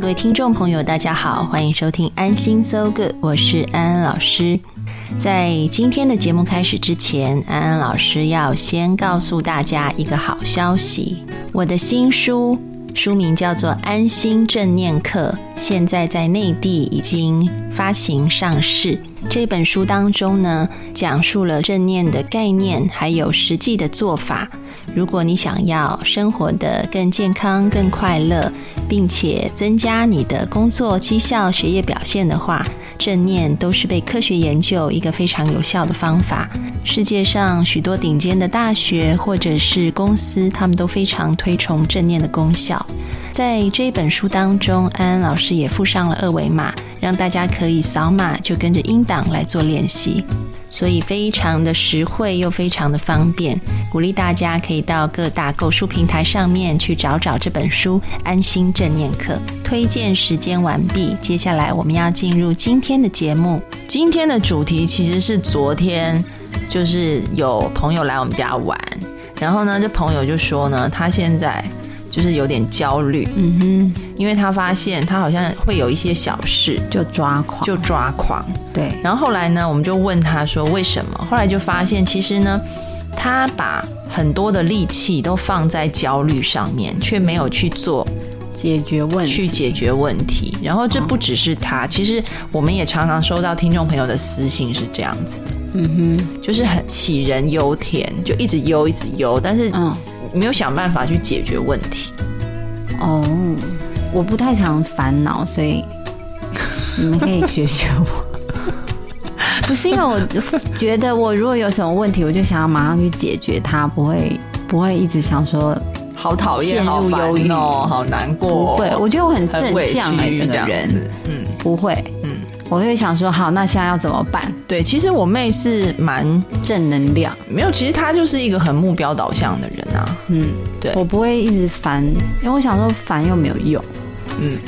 各位听众朋友，大家好，欢迎收听安心 So Good，我是安安老师。在今天的节目开始之前，安安老师要先告诉大家一个好消息，我的新书。书名叫做《安心正念课》，现在在内地已经发行上市。这本书当中呢，讲述了正念的概念，还有实际的做法。如果你想要生活的更健康、更快乐，并且增加你的工作绩效、学业表现的话，正念都是被科学研究一个非常有效的方法。世界上许多顶尖的大学或者是公司，他们都非常推崇正念的功效。在这一本书当中，安安老师也附上了二维码，让大家可以扫码就跟着音档来做练习。所以非常的实惠又非常的方便，鼓励大家可以到各大购书平台上面去找找这本书《安心正念课》。推荐时间完毕，接下来我们要进入今天的节目。今天的主题其实是昨天，就是有朋友来我们家玩，然后呢，这朋友就说呢，他现在。就是有点焦虑，嗯哼，因为他发现他好像会有一些小事就抓狂，就抓狂，对。然后后来呢，我们就问他说为什么？后来就发现其实呢，他把很多的力气都放在焦虑上面，却没有去做解决问题去解决问题。然后这不只是他，其实我们也常常收到听众朋友的私信是这样子的，嗯哼，就是很杞人忧天，就一直忧一直忧，但是嗯。没有想办法去解决问题。哦，我不太常烦恼，所以你们可以学学我。不是因为我觉得我如果有什么问题，我就想要马上去解决它，不会不会一直想说好讨厌、好忧郁哦、好难过。不会，我觉得我很正向哎，这个人，嗯，不会，嗯。我会想说，好，那现在要怎么办？对，其实我妹是蛮正能量，没有，其实她就是一个很目标导向的人啊。嗯，对，我不会一直烦，因为我想说烦又没有用。嗯，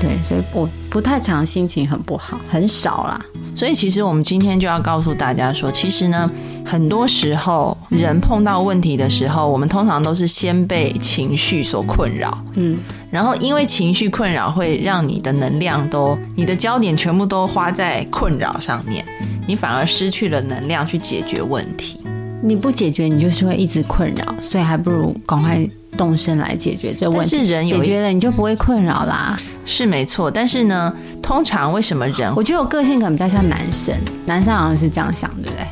对，所以我不太常心情很不好，很少啦。所以其实我们今天就要告诉大家说，其实呢，很多时候人碰到问题的时候，我们通常都是先被情绪所困扰。嗯。然后，因为情绪困扰会让你的能量都，你的焦点全部都花在困扰上面，你反而失去了能量去解决问题。你不解决，你就是会一直困扰，所以还不如赶快动身来解决这问题。是人解决了，你就不会困扰啦。是没错，但是呢，通常为什么人？我觉得我个性可能比较像男生，男生好像是这样想，对不对？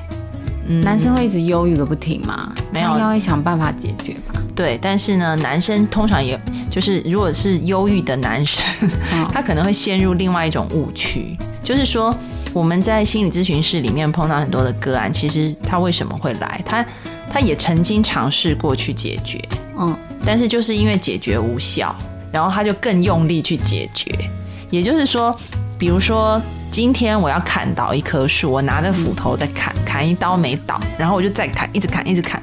嗯，男生会一直忧郁个不停吗？没有，应该会想办法解决吧。对，但是呢，男生通常也就是如果是忧郁的男生，他可能会陷入另外一种误区，就是说我们在心理咨询室里面碰到很多的个案，其实他为什么会来？他他也曾经尝试过去解决，嗯，但是就是因为解决无效，然后他就更用力去解决。也就是说，比如说今天我要砍倒一棵树，我拿着斧头在砍，砍一刀没倒，然后我就再砍，一直砍，一直砍。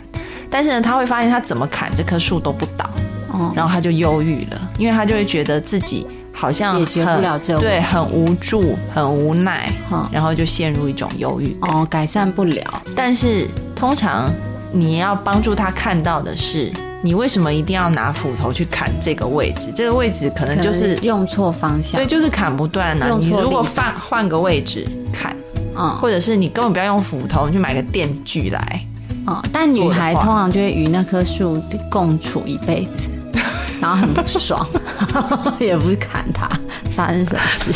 但是呢，他会发现他怎么砍这棵树都不倒，哦然后他就忧郁了，因为他就会觉得自己好像解决不了这对，很无助，很无奈，然后就陷入一种忧郁哦，改善不了。但是通常你要帮助他看到的是，你为什么一定要拿斧头去砍这个位置？这个位置可能就是用错方向，对，就是砍不断呢。你如果换换个位置砍，嗯，或者是你根本不要用斧头，你去买个电锯来。哦，但女孩通常就会与那棵树共处一辈子，然后很不爽，也不是砍它，发生什么事？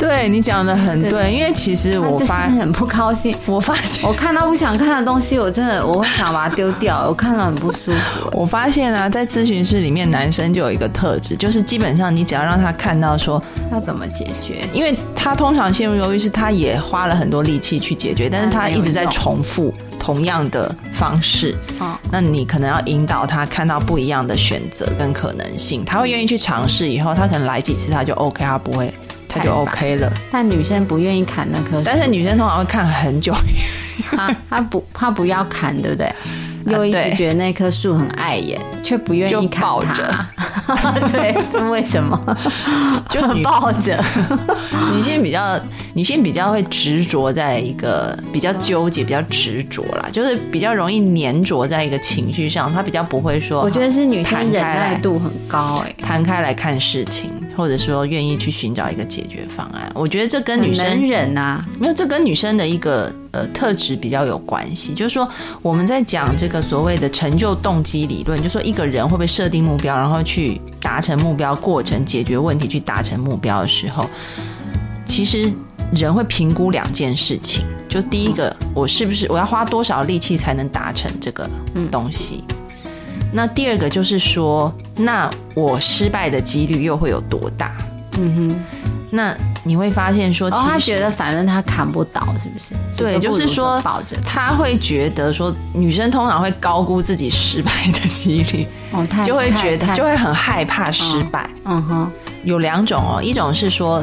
对你讲的很对，因为其实我发很不高兴。我发现我看到不想看的东西，我真的我会想把它丢掉。我看了很不舒服。我发现啊，在咨询室里面，男生就有一个特质，就是基本上你只要让他看到说要怎么解决，因为他通常陷入犹豫，是他也花了很多力气去解决，但是他一直在重复同样的方式。哦，那你可能要引导他看到不一样的选择跟可能性，他会愿意去尝试。以后他可能来几次他就 OK，他不会。他就 OK 了，但女生不愿意砍那棵，但是女生通常会看很久。他他不她不要砍，对不对？又一直觉得那棵树很碍眼，却不愿意砍它。对，为什么？就抱着。女性比较，女性比较会执着在一个比较纠结、比较执着啦，就是比较容易粘着在一个情绪上。她比较不会说，我觉得是女生忍耐度很高，哎，摊开来看事情，或者说愿意去寻找一个解决方案。我觉得这跟女生忍啊，没有，这跟女生的一个。呃，特质比较有关系，就是说我们在讲这个所谓的成就动机理论，就说一个人会不会设定目标，然后去达成目标过程，解决问题去达成目标的时候，其实人会评估两件事情，就第一个，我是不是我要花多少力气才能达成这个东西？那第二个就是说，那我失败的几率又会有多大？嗯哼，那。你会发现说，他觉得反正他砍不倒，是不是？对，就是说，他会觉得说，女生通常会高估自己失败的几率，哦，就会觉得就会很害怕失败。嗯哼，有两种哦，一种是说，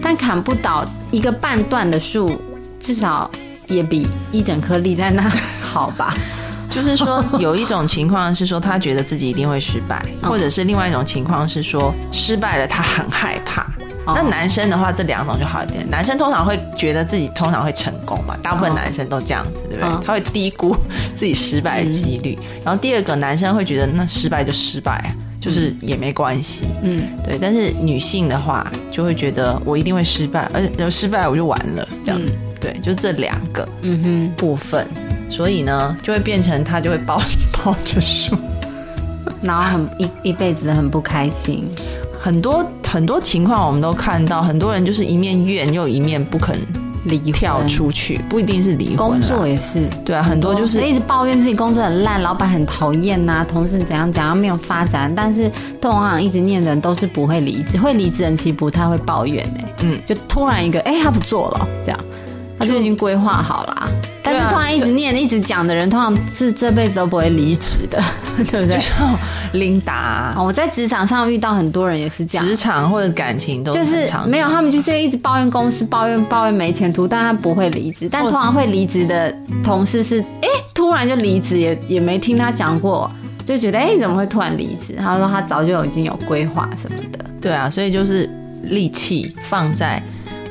但砍不倒一个半段的树，至少也比一整颗立在那好吧？就是说，有一种情况是说，他觉得自己一定会失败，或者是另外一种情况是说，失败了他很害怕。那男生的话，这两种就好一点。男生通常会觉得自己通常会成功嘛，大部分男生都这样子，对不对？他会低估自己失败的几率。然后第二个，男生会觉得那失败就失败，就是也没关系。嗯，对。但是女性的话，就会觉得我一定会失败，而且有失败我就完了，这样。对，就这两个嗯哼部分，所以呢，就会变成他就会抱 抱着树，然后很一一辈子很不开心。很多很多情况我们都看到，很多人就是一面怨又一面不肯离跳出去，不一定是离婚。工作也是，对啊，很多就是一直抱怨自己工作很烂，老板很讨厌呐，同事怎样怎样没有发展，但是通常一直念的人都是不会离职，会离职人其实不太会抱怨哎，嗯，就突然一个哎他不做了这样。他就已经规划好了，但是突然一直念、一直讲的人，通常是这辈子都不会离职的，对不对？像琳达，我在职场上遇到很多人也是这样，职场或者感情都就是没有，他们就是一直抱怨公司、抱怨抱怨没前途，但他不会离职。但通常会离职的同事是，哎，突然就离职，也也没听他讲过，就觉得，哎，怎么会突然离职？他说他早就已经有规划什么的。对啊，所以就是力气放在。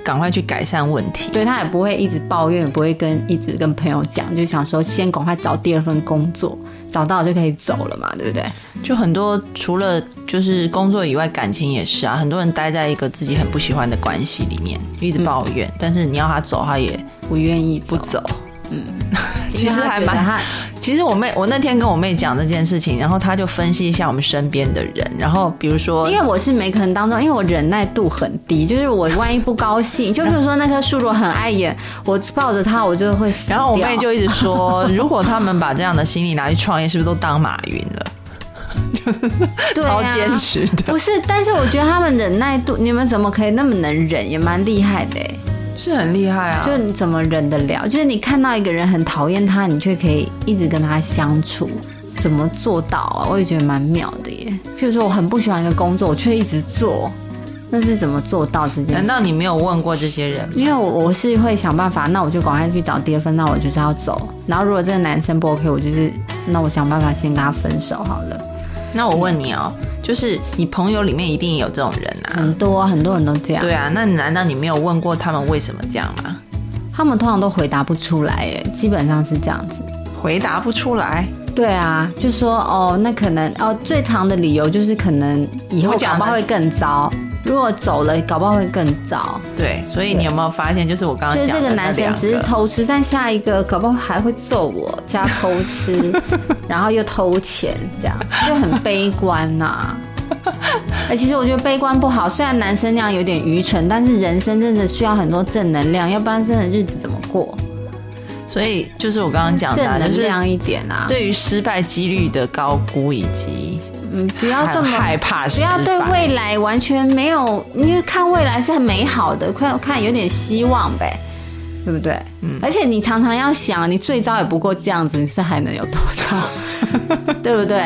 赶快去改善问题，对他也不会一直抱怨，不会跟一直跟朋友讲，就想说先赶快找第二份工作，找到就可以走了嘛，对不对？就很多除了就是工作以外，感情也是啊，很多人待在一个自己很不喜欢的关系里面，一直抱怨，但是你要他走，他也不愿意不走。嗯，其实还蛮。其实我妹，我那天跟我妹讲这件事情，然后她就分析一下我们身边的人，然后比如说，因为我是每可能当中，因为我忍耐度很低，就是我万一不高兴，就比如说那棵树如果很碍眼，我抱着它我就会死。然后我妹就一直说，如果他们把这样的心理拿去创业，是不是都当马云了？就 超坚持的。不是，但是我觉得他们忍耐度，你们怎么可以那么能忍，也蛮厉害的。是很厉害啊！就你怎么忍得了？就是你看到一个人很讨厌他，你却可以一直跟他相处，怎么做到啊？我也觉得蛮妙的耶。譬如说，我很不喜欢一个工作，我却一直做，那是怎么做到这件事？难道你没有问过这些人？因为我我是会想办法，那我就赶快去找第二份，那我就是要走。然后如果这个男生不 OK，我就是那我想办法先跟他分手好了。那我问你哦。就是你朋友里面一定有这种人啊，很多很多人都这样。对啊，那难道你没有问过他们为什么这样吗？他们通常都回答不出来，哎，基本上是这样子，回答不出来。对啊，就说哦，那可能哦，最长的理由就是可能以后讲话会更糟。如果走了，搞不好会更糟。对，所以你有没有发现，就是我刚刚就是这个男生只是偷吃，但下一个搞不好还会揍我，加偷吃，然后又偷钱，这样就很悲观呐。哎，其实我觉得悲观不好，虽然男生那样有点愚蠢，但是人生真的需要很多正能量，要不然真的日子怎么过？所以就是我刚刚讲的，正能量一点啊。对于失败几率的高估以及嗯，不要这么害怕不要对未来完全没有，因为看未来是很美好的，看看有点希望呗，对不对？嗯。而且你常常要想，你最糟也不过这样子，你是还能有多糟，对不对？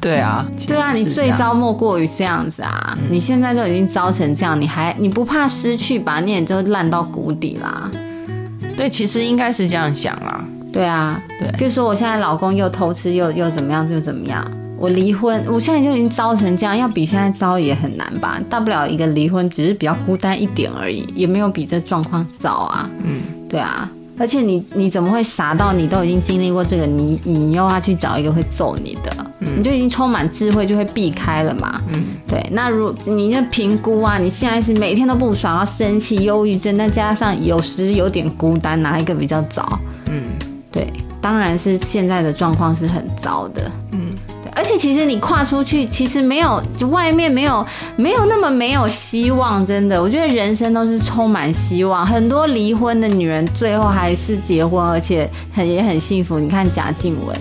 对啊，对啊，你最糟莫过于这样子啊！你现在都已经糟成这样，你还你不怕失去吧？你也就烂到谷底啦。对，其实应该是这样想啦。对啊，对比如说我现在老公又偷吃又又怎么样就怎么样，我离婚，我现在就已经糟成这样，要比现在糟也很难吧？大不了一个离婚，只是比较孤单一点而已，也没有比这状况糟啊。嗯，对啊，而且你你怎么会傻到你都已经经历过这个，你你又要去找一个会揍你的，你就已经充满智慧，就会避开了嘛。嗯，对。那如你那评估啊，你现在是每天都不爽，要生气、忧郁症，再加上有时有点孤单，哪一个比较糟？嗯，对，当然是现在的状况是很糟的。嗯对，而且其实你跨出去，其实没有，就外面没有没有那么没有希望。真的，我觉得人生都是充满希望。很多离婚的女人最后还是结婚，而且很也很幸福。你看贾静雯，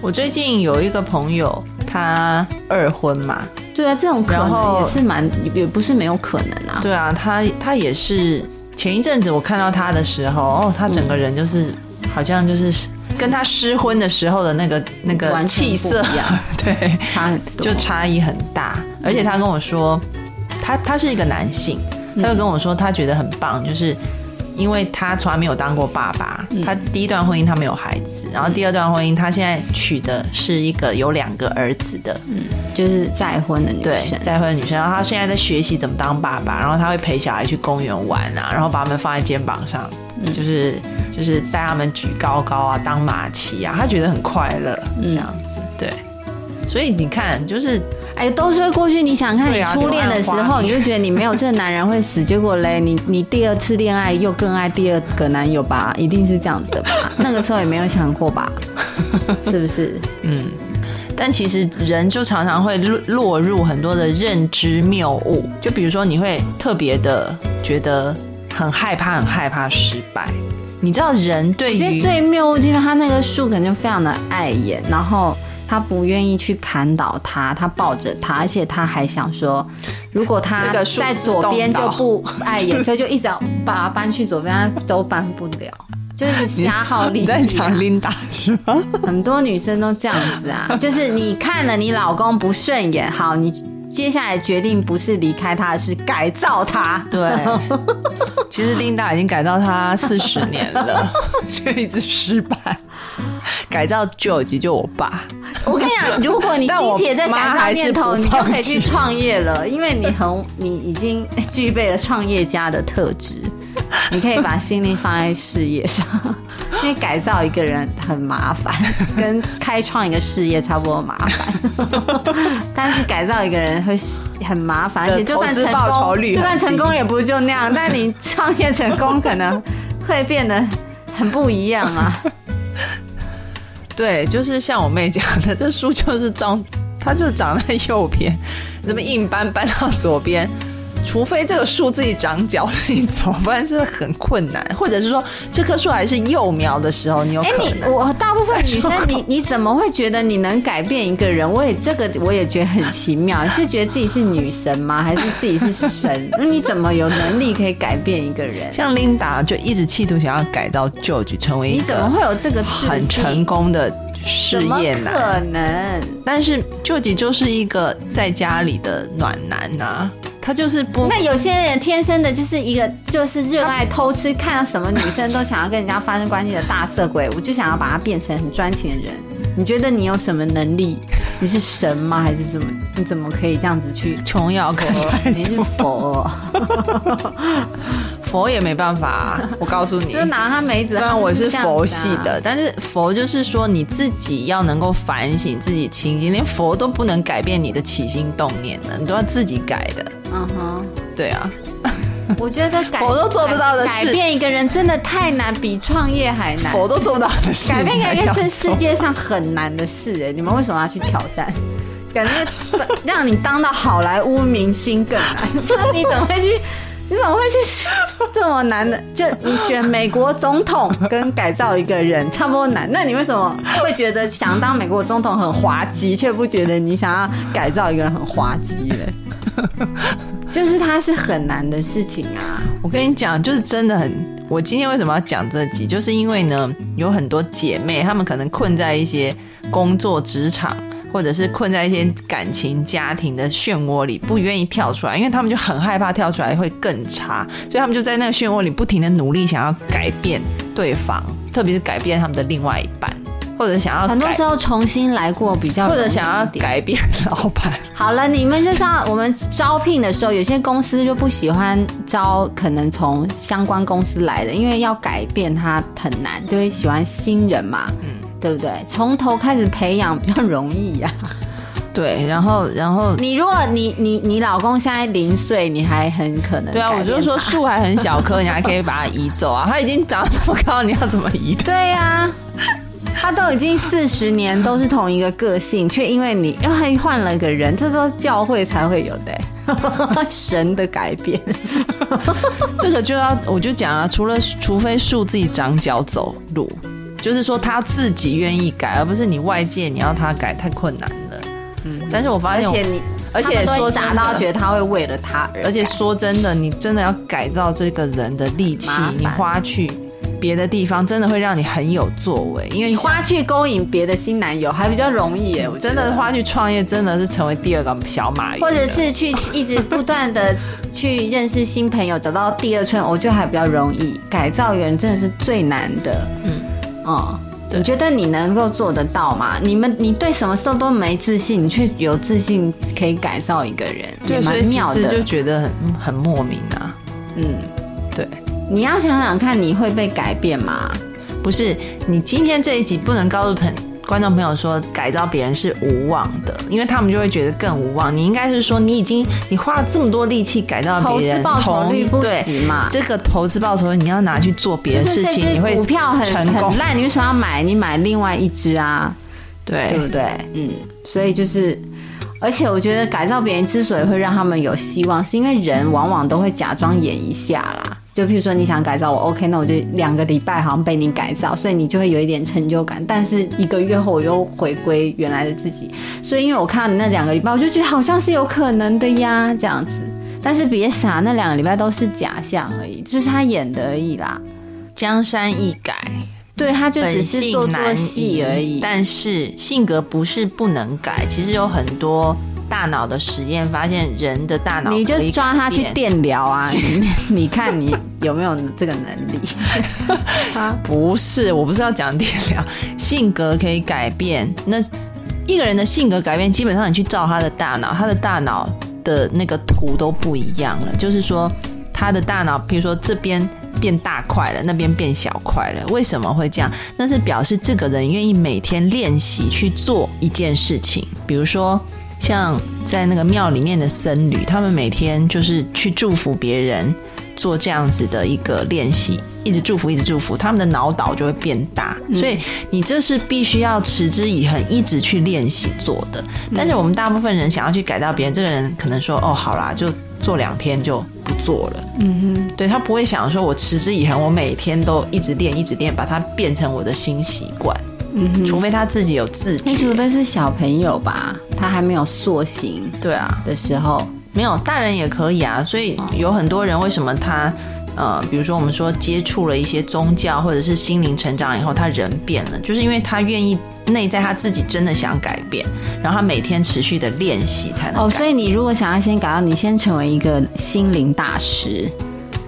我最近有一个朋友，她二婚嘛，对啊，这种可能也是蛮，也不是没有可能啊。对啊，她她也是前一阵子我看到她的时候，哦，他整个人就是、好像就是跟他失婚的时候的那个那个气色一样，对，差很多，就差异很大。而且他跟我说，他他是一个男性，嗯。他就跟我说他觉得很棒，就是因为他从来没有当过爸爸，嗯。他第一段婚姻他没有孩子，然后第二段婚姻他现在娶的是一个有两个儿子的，嗯就是再婚的女对生，，再婚的女生，然后他现在在学习怎么当爸爸，然后他会陪小孩去公园玩啊，然后把他们放在肩膀上，嗯。就是就是带他们举高高啊，当马骑啊，他觉得很快乐，嗯这样子，对。所以你看，就是哎，都说过去。你想看你初恋的时候，你就觉得你没有这个男人会死，结果嘞，你你第二次恋爱又更爱第二个男友吧？一定是这样子的吧？那个时候也没有想过吧？是不是？嗯，但其实人就常常会落落入很多的认知谬误，就比如说你会特别的觉得很害怕，很害怕失败。你知道人对我觉得最谬误就是他那个树肯定就非常的碍眼，然后他不愿意去砍倒它，他抱着它，而且他还想说，如果他在左边就不碍眼，所以就一直要把它搬去左边，他都搬不了。就是瞎耗力。你在讲 Linda 是吗？很多女生都这样子啊，就是你看了你老公不顺眼，好，你接下来决定不是离开他，是改造他。对，其实 Linda 已经改造他四十年了，却一直失败。改造 George 就我爸，我跟你讲，如果你但我积铁在改造念头，你就可以去创业了，因为你很 你已经具备了创业家的特质，你可以把心力放在事业上。因为改造一个人很麻烦，跟开创一个事业差不多麻烦。但是改造一个人会很麻烦，而且就算成功，率就算成功也不就那样。但你创业成功，可能会变得很不一样啊。对，就是像我妹讲的，这书就是长，它就长在右边，怎么硬搬搬到左边？除非这个树自己长脚自己走，不然是很困难。或者是说，这棵树还是幼苗的时候，你有哎、你。我大部分女生，你你怎么会觉得你能改变一个人？我也这个我也觉得很奇妙。你 是觉得自己是女神吗？还是自己是神？那你怎么有能力可以改变一个人？像 Linda 就一直企图想要改到 George 成为一你怎么个会有这个很成？功的事业男，可能？但是 George 就是一个在家里的暖男呐、他就是不那有些人天生的就是一个就是热爱偷吃，看到什么女生都想要跟人家发生关系的大色鬼，我就想要把他变成很专情的人。你觉得你有什么能力？你是神吗？还是什么？你怎么可以这样子去？琼瑶看出来，你是 佛、哦，佛也没办法、啊，我告诉你，就拿他没辙。虽然我是佛系的，但是佛就是说你自己要能够反省自己清醒，连佛都不能改变你的起心动念的，你都要自己改的。嗯哼，对啊，我觉得改 我都做不到的事改改变一个人真的太难，比创业还难。我都做不到的事，改变一个人你还要是世界上很难的事哎，你们为什么要去挑战？感觉让你当到好莱坞明星更难。就是你怎么会去？你怎么会去 这么难的？就你选美国总统跟改造一个人差不多难，那你为什么会觉得想当美国总统很滑稽，却不觉得你想要改造一个人很滑稽呢？就是它是很难的事情啊！我跟你讲，就是真的很。我今天为什么要讲这集？就是因为呢，有很多姐妹，她们可能困在一些工作职场。或者是困在一些感情、家庭的漩涡里，不愿意跳出来，因为他们就很害怕跳出来会更差，所以他们就在那个漩涡里不停的努力，想要改变对方，特别是改变他们的另外一半，或者想要很多时候重新来过比较，或者想要改变老板。好了，你们就像我们招聘的时候，有些公司就不喜欢招可能从相关公司来的，因为要改变他很难，就会喜欢新人嘛。嗯。对不对？从头开始培养比较容易呀。对，然后，然后你如果你你你老公现在零岁，你还很可能。对啊，我就是说树还很小棵，你还可以把它移走啊。他已经长那么高，你要怎么移？对呀，他都已经四十年都是同一个个性，却因为你又还换了个人，这都教会才会有的 神的改变。这个就要我就讲啊，除了除非树自己长脚走路。就是说他自己愿意改，而不是你外界你要他改太困难了。嗯，但是我发现，而且你，而且说傻到觉得他会为了他，而且说真的，你真的要改造这个人的力气，你花去别的地方，真的会让你很有作为。因为你花去勾引别的新男友还比较容易耶，真的花去创业，真的是成为第二个小马云，或者是去一直不断的 去认识新朋友，找到第二春，我觉得还比较容易。改造人真的是最难的，嗯。哦，你觉得你能够做得到吗？你们，你对什么时候都没自信，你却有自信可以改造一个人，也蛮妙的。就觉得很很莫名啊。嗯，对。你要想想看，你会被改变吗？不是，你今天这一集不能告诉朋。观众朋友说改造别人是无望的，因为他们就会觉得更无望。你应该是说你已经你花了这么多力气改造别人，投资报酬率不值嘛？这个投资报酬你要拿去做别的事情，你会股票很很烂，你为什么要买？你买另外一只啊？对，对不对？嗯，所以就是，而且我觉得改造别人之所以会让他们有希望，是因为人往往都会假装演一下啦。就譬如说你想改造我，OK，那我就两个礼拜好像被你改造，所以你就会有一点成就感。但是一个月后我又回归原来的自己，所以因为我看到你那两个礼拜，我就觉得好像是有可能的呀，这样子。但是别傻，那两个礼拜都是假象而已，就是他演的而已啦。江山易改，对，他就只是做做戏而已。但是性格不是不能改，其实有很多。大脑的实验发现，人的大脑你就抓他去电疗啊！你看你有没有这个能力？不是，我不是要讲电疗，性格可以改变。那一个人的性格改变，基本上你去照他的大脑，他的大脑的那个图都不一样了。就是说，他的大脑，比如说这边变大块了，那边变小块了，为什么会这样？那是表示这个人愿意每天练习去做一件事情，比如说。像在那个庙里面的僧侣，他们每天就是去祝福别人，做这样子的一个练习，一直祝福，一直祝福，他们的脑岛就会变大。所以你这是必须要持之以恒，一直去练习做的。但是我们大部分人想要去改造别人，这个人可能说：“哦，好啦，就做两天就不做了。”嗯哼，对他不会想说：“我持之以恒，我每天都一直练，一直练，把它变成我的新习惯。”嗯，除非他自己有自觉，除非是小朋友吧，他还没有塑形，对啊的时候，没有大人也可以啊。所以有很多人为什么他呃，比如说我们说接触了一些宗教或者是心灵成长以后，他人变了，就是因为他愿意内在他自己真的想改变，然后他每天持续的练习才能。哦，所以你如果想要先改到，你先成为一个心灵大师，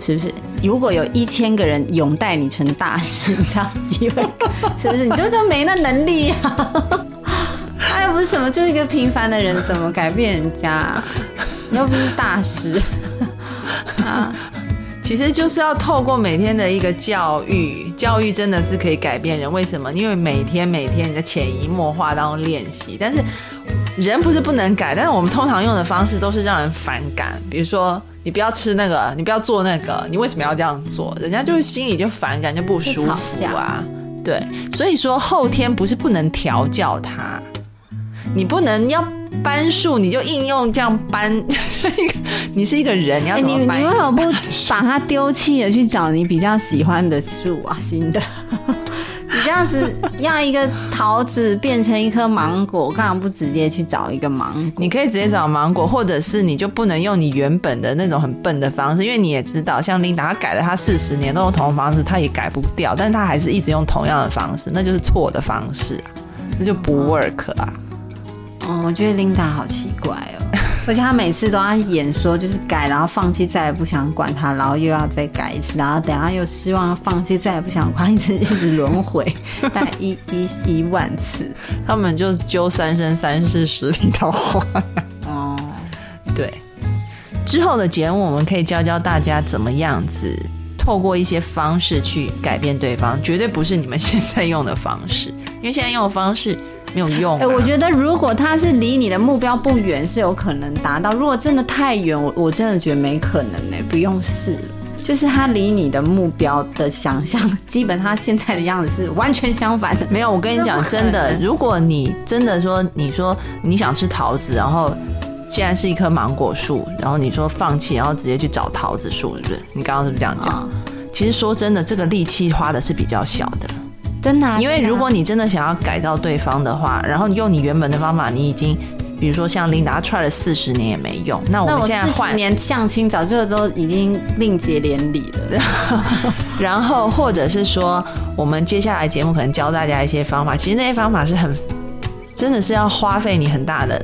是不是？如果有一千个人拥戴你成大师，你才有机会，是不是？你就就没那能力呀？他 又不是什么，就是一个平凡的人，怎么改变人家？你又不是大师 啊！其实就是要透过每天的一个教育，教育真的是可以改变人。为什么？因为每天每天你的潜移默化当中练习，但是人不是不能改，但是我们通常用的方式都是让人反感，比如说。你不要吃那个，你不要做那个，你为什么要这样做？人家就是心里就反感，就不舒服啊。对，所以说后天不是不能调教他，你不能要搬树，你就应用这样搬，你是一个人，你要怎么搬？你为什么不把它丢弃了，去找你比较喜欢的树啊？新的。你这样子要一个桃子变成一颗芒果，干嘛不直接去找一个芒果？你可以直接找芒果，或者是你就不能用你原本的那种很笨的方式，因为你也知道，像琳达，她改了她四十年都用同样方式，她也改不掉，但是她还是一直用同样的方式，那就是错的方式啊，那就不 work 啊。哦，我觉得琳达好奇怪哦。而且他每次都要演说，就是改，然后放弃，再也不想管他，然后又要再改一次，然后等下又失望，放弃，再也不想管，一直一直轮回，大概一一一万次。他们就揪三生三世十里桃花。哦，对。之后的节目，我们可以教教大家怎么样子透过一些方式去改变对方，绝对不是你们现在用的方式，因为现在用的方式。没有用。哎，我觉得如果他是离你的目标不远，是有可能达到；如果真的太远，我我真的觉得没可能呢。不用试，就是他离你的目标的想象，基本他现在的样子是完全相反的。没有，我跟你讲，真的，如果你真的说，你说你想吃桃子，然后现在是一棵芒果树，然后你说放弃，然后直接去找桃子树，是不是？你刚刚是不是这样讲？其实说真的，这个力气花的是比较小的。真的，因为如果你真的想要改造对方的话，然后用你原本的方法，你已经，比如说像琳达 try 了四十年也没用，那我们现在换年相亲早就都已经另结连理了。然后或者是说，我们接下来节目可能教大家一些方法，其实那些方法是很，真的是要花费你很大的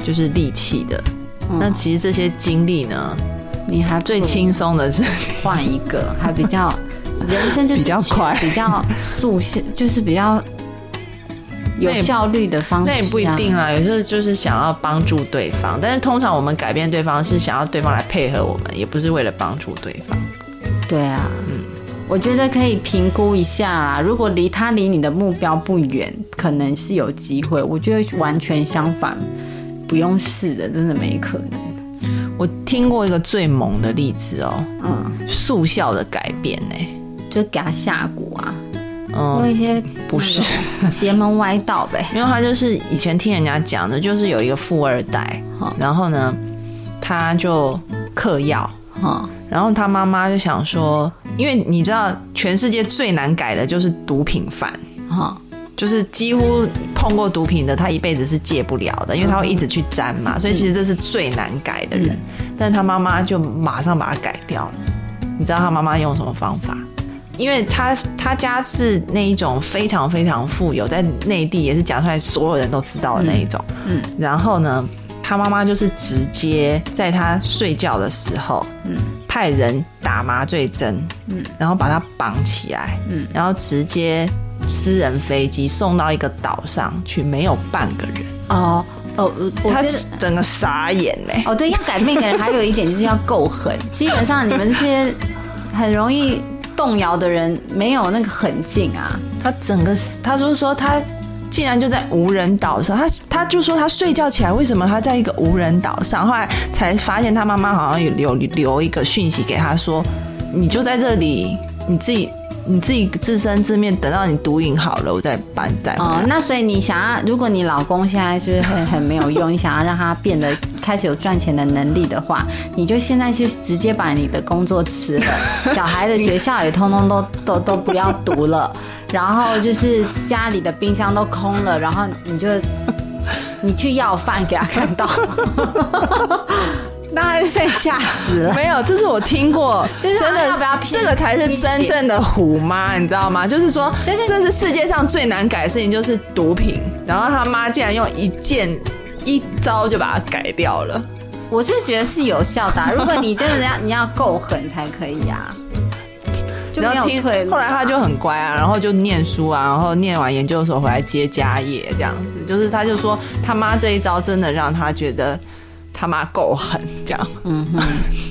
就是力气的。那其实这些经历呢，你还最轻松的是换一个，还比较。人生就比较快，比较速效，就是比较有效率的方式。那也不一定啊，有时候就是想要帮助对方，但是通常我们改变对方是想要对方来配合我们，也不是为了帮助对方。对啊，嗯，我觉得可以评估一下啊，如果离他离你的目标不远，可能是有机会。我觉得完全相反，不用试的，真的没可能。我听过一个最猛的例子哦，嗯，速效的改变呢。就给他下蛊啊，嗯用一些不是邪门歪道呗。因为他就是以前听人家讲的，就是有一个富二代，然后呢，他就嗑药，然后他妈妈就想说，因为你知道，全世界最难改的就是毒品犯，哈，就是几乎碰过毒品的，他一辈子是戒不了的，因为他会一直去沾嘛，所以其实这是最难改的人。但他妈妈就马上把他改掉了。你知道他妈妈用什么方法？因为他他家是那一种非常非常富有，在内地也是讲出来所有人都知道的那一种。嗯，然后呢，他妈妈就是直接在他睡觉的时候，嗯，派人打麻醉针，嗯，然后把他绑起来，嗯，然后直接私人飞机送到一个岛上去，没有半个人。哦哦，他整个傻眼嘞。哦，对，要改变一个人，还有一点就是要够狠。基本上你们这些很容易。动摇的人没有那个狠劲啊！他整个，他就是说，他竟然就在无人岛上，他他就说他睡觉起来，为什么他在一个无人岛上？后来才发现他妈妈好像有留留一个讯息给他说，你就在这里，你自己。你自己自生自灭，等到你毒瘾好了，我再搬再哦。那所以你想要，如果你老公现在就是很很没有用，你想要让他变得开始有赚钱的能力的话，你就现在去直接把你的工作辞了，小孩的学校也通通都都都不要读了，然后就是家里的冰箱都空了，然后你就 你去要饭给他看到。那被吓死了。没有，这是我听过，真的，不要这个才是真正的虎妈，你知道吗？就是说，这是世界上最难改的事情，就是毒品。然后他妈竟然用一件一招就把它改掉了。我是觉得是有效的，如果你真的要你要够狠才可以啊。然后听，后来他就很乖啊，然后就念书啊，然后念完研究所回来接家业这样子。就是他就说他妈这一招真的让他觉得。他妈够狠，这样，嗯哼，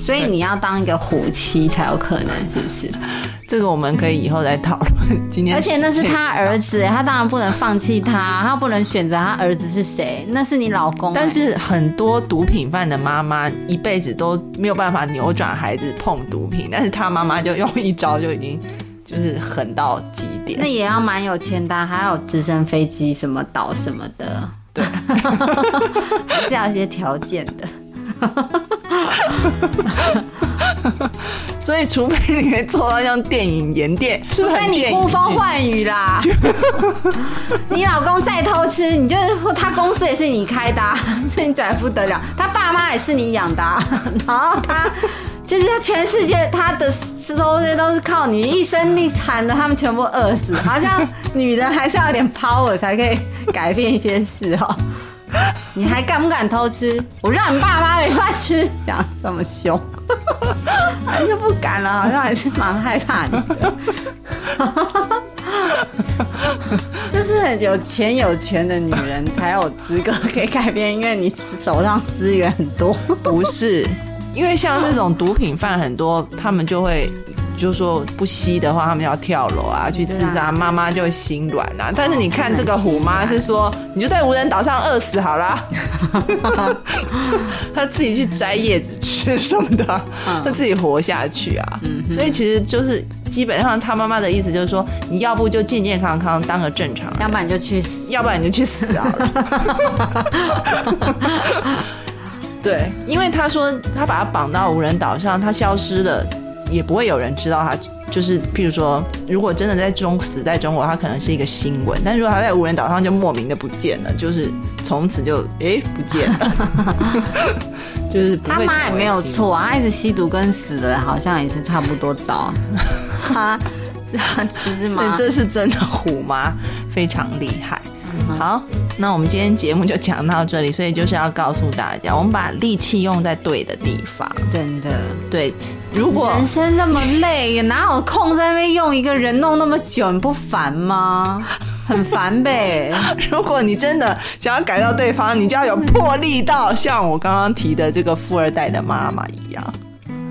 所以你要当一个虎妻才有可能，是不是？这个我们可以以后再讨论。今天，而且那是他儿子，他当然不能放弃他，他不能选择他儿子是谁，那是你老公。但是很多毒品犯的妈妈一辈子都没有办法扭转孩子碰毒品，但是他妈妈就用一招就已经就是狠到极点。那也要蛮有钱的，还有直升飞机什么岛什么的。对，是要一些条件的。所以，除非你可以做到像电影演电，除非你呼风唤雨啦。你老公再偷吃，你就是他公司也是你开的，所以你拽不得了。他爸妈也是你养的，然后他就是他全世界他的收入都是靠你一声力喊的，他们全部饿死。好像女人还是要有点 power 才可以改变一些事哦。你还敢不敢偷吃？我让你爸妈没饭吃，讲这么凶，还是不敢了，好像还是蛮害怕你的。就是很有钱有权的女人才有资格可以改变，因为你手上资源很多。不是，因为像那种毒品犯很多，他们就会。就说不吸的话，他们要跳楼啊，去自杀，妈妈就会心软啊。但是你看这个虎妈是说，你就在无人岛上饿死好啦，他自己去摘叶子吃什么的，他自己活下去啊。所以其实就是基本上他妈妈的意思就是说，你要不就健健康康当个正常，要不然你就去死，要不然你就去死啊。对，因为他说他把他绑到无人岛上，他消失了。也不会有人知道他，就是譬如说，如果真的在中死在中国，他可能是一个新闻；但如果他在无人岛上，就莫名的不见了，就是从此就哎不见了，就是他妈也没有错啊，一直吸毒跟死了好像也是差不多早，哈，其实嘛，这是真的虎妈非常厉害。好，那我们今天节目就讲到这里，所以就是要告诉大家，我们把力气用在对的地方，真的对。如果人生那么累，哪有空在那边用一个人弄那么久？你不烦吗？很烦呗。如果你真的想要改造对方，你就要有魄力到像我刚刚提的这个富二代的妈妈一样。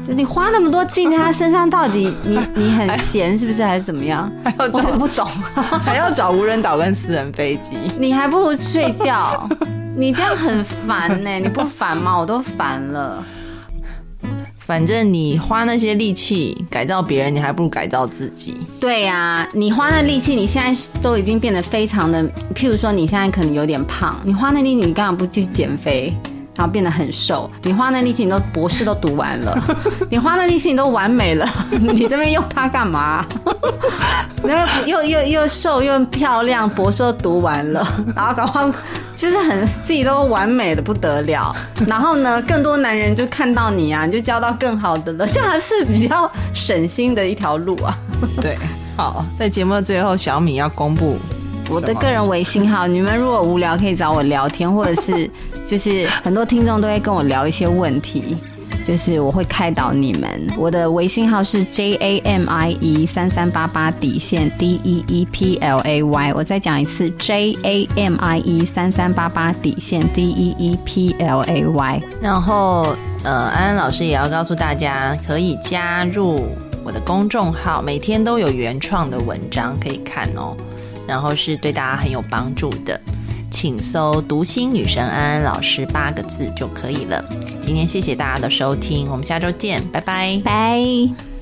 你花那么多劲在他身上，到底你你很闲是不是？还是怎么样？我也不懂。还要找无人岛跟私人飞机？你还不如睡觉。你这样很烦呢，你不烦吗？我都烦了。反正你花那些力气改造别人，你还不如改造自己。对呀，你花那力气，你现在都已经变得非常的，譬如说你现在可能有点胖，你花那力，你干嘛不去减肥，然后变得很瘦？你花那力气，你都博士都读完了，你花那力气，你都完美了，你这边用它干嘛？然 后又又又瘦又漂亮，博士都读完了，然后搞完。就是很自己都完美的不得了，然后呢，更多男人就看到你啊，你就交到更好的了，这还是比较省心的一条路啊。对，好，在节目的最后，小米要公布我的个人微信号，你们如果无聊可以找我聊天，或者是 就是很多听众都会跟我聊一些问题。就是我会开导你们，我的微信号是 J A M I E 三三八八底线 D E E P L A Y，我再讲一次 J A M I E 三三八八底线 D E E P L A Y。然后呃，安安老师也要告诉大家，可以加入我的公众号，每天都有原创的文章可以看哦，然后是对大家很有帮助的。请搜“读心女神安安老师”八个字就可以了。今天谢谢大家的收听，我们下周见，拜拜，拜。